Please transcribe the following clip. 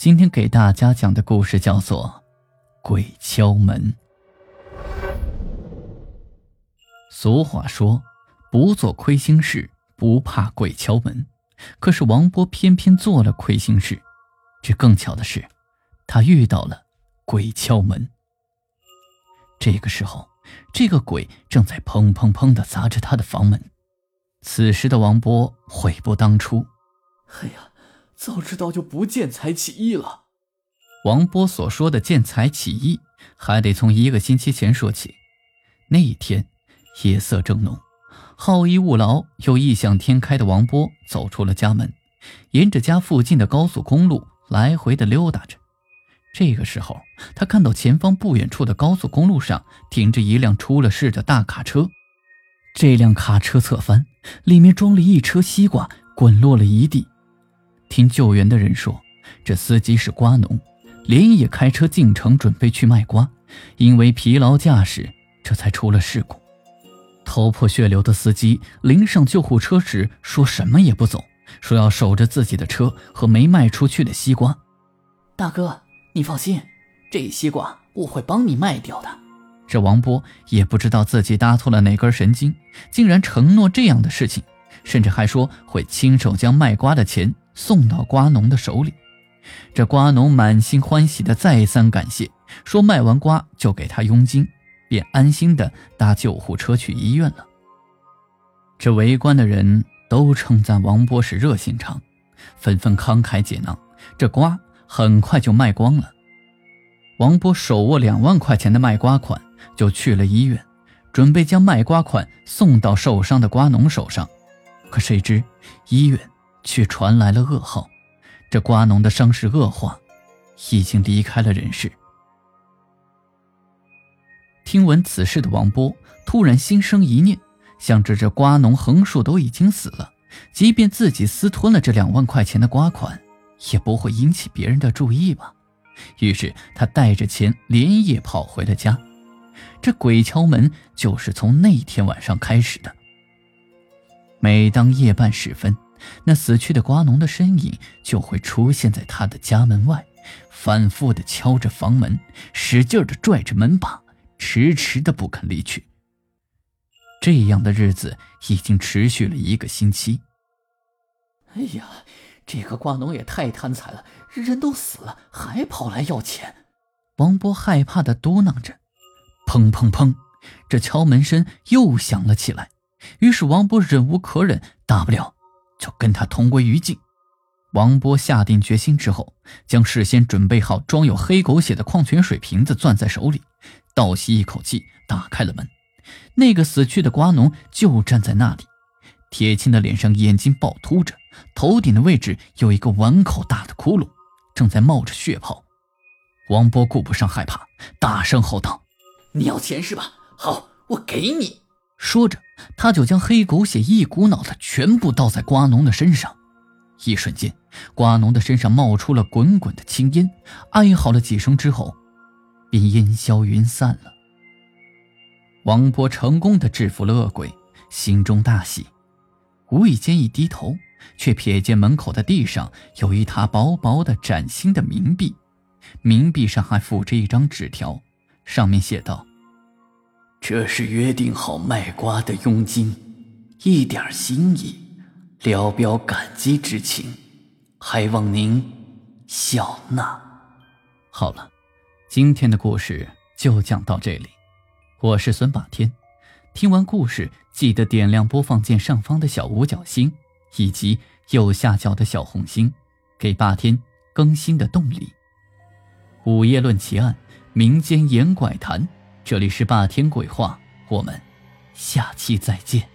今天给大家讲的故事叫做《鬼敲门》。俗话说：“不做亏心事，不怕鬼敲门。”可是王波偏偏做了亏心事。这更巧的是，他遇到了鬼敲门。这个时候，这个鬼正在砰砰砰的砸着他的房门。此时的王波悔不当初。哎呀！早知道就不见财起意了。王波所说的见财起意，还得从一个星期前说起。那一天，夜色正浓，好逸恶劳又异想天开的王波走出了家门，沿着家附近的高速公路来回的溜达着。这个时候，他看到前方不远处的高速公路上停着一辆出了事的大卡车。这辆卡车侧翻，里面装了一车西瓜，滚落了一地。听救援的人说，这司机是瓜农，连夜开车进城准备去卖瓜，因为疲劳驾驶，这才出了事故。头破血流的司机临上救护车时，说什么也不走，说要守着自己的车和没卖出去的西瓜。大哥，你放心，这西瓜我会帮你卖掉的。这王波也不知道自己搭错了哪根神经，竟然承诺这样的事情，甚至还说会亲手将卖瓜的钱。送到瓜农的手里，这瓜农满心欢喜的再三感谢，说卖完瓜就给他佣金，便安心的搭救护车去医院了。这围观的人都称赞王波是热心肠，纷纷慷慨解囊，这瓜很快就卖光了。王波手握两万块钱的卖瓜款，就去了医院，准备将卖瓜款送到受伤的瓜农手上，可谁知医院。却传来了噩耗，这瓜农的伤势恶化，已经离开了人世。听闻此事的王波突然心生一念，想着这瓜农横竖都已经死了，即便自己私吞了这两万块钱的瓜款，也不会引起别人的注意吧。于是他带着钱连夜跑回了家。这鬼敲门就是从那天晚上开始的。每当夜半时分。那死去的瓜农的身影就会出现在他的家门外，反复的敲着房门，使劲的拽着门把，迟迟的不肯离去。这样的日子已经持续了一个星期。哎呀，这个瓜农也太贪财了，人都死了还跑来要钱。王波害怕的嘟囔着。砰砰砰，这敲门声又响了起来。于是王波忍无可忍，大不了。就跟他同归于尽。王波下定决心之后，将事先准备好装有黑狗血的矿泉水瓶子攥在手里，倒吸一口气，打开了门。那个死去的瓜农就站在那里，铁青的脸上眼睛暴突着，头顶的位置有一个碗口大的窟窿，正在冒着血泡。王波顾不上害怕，大声吼道：“你要钱是吧？好，我给你。”说着，他就将黑狗血一股脑的全部倒在瓜农的身上。一瞬间，瓜农的身上冒出了滚滚的青烟，哀嚎了几声之后，便烟消云散了。王波成功的制服了恶鬼，心中大喜，无意间一低头，却瞥见门口的地上有一沓薄薄的崭新的冥币，冥币上还附着一张纸条，上面写道。这是约定好卖瓜的佣金，一点心意，聊表感激之情，还望您笑纳。好了，今天的故事就讲到这里，我是孙霸天。听完故事，记得点亮播放键上方的小五角星，以及右下角的小红心，给霸天更新的动力。午夜论奇案，民间言怪谈。这里是霸天鬼话，我们下期再见。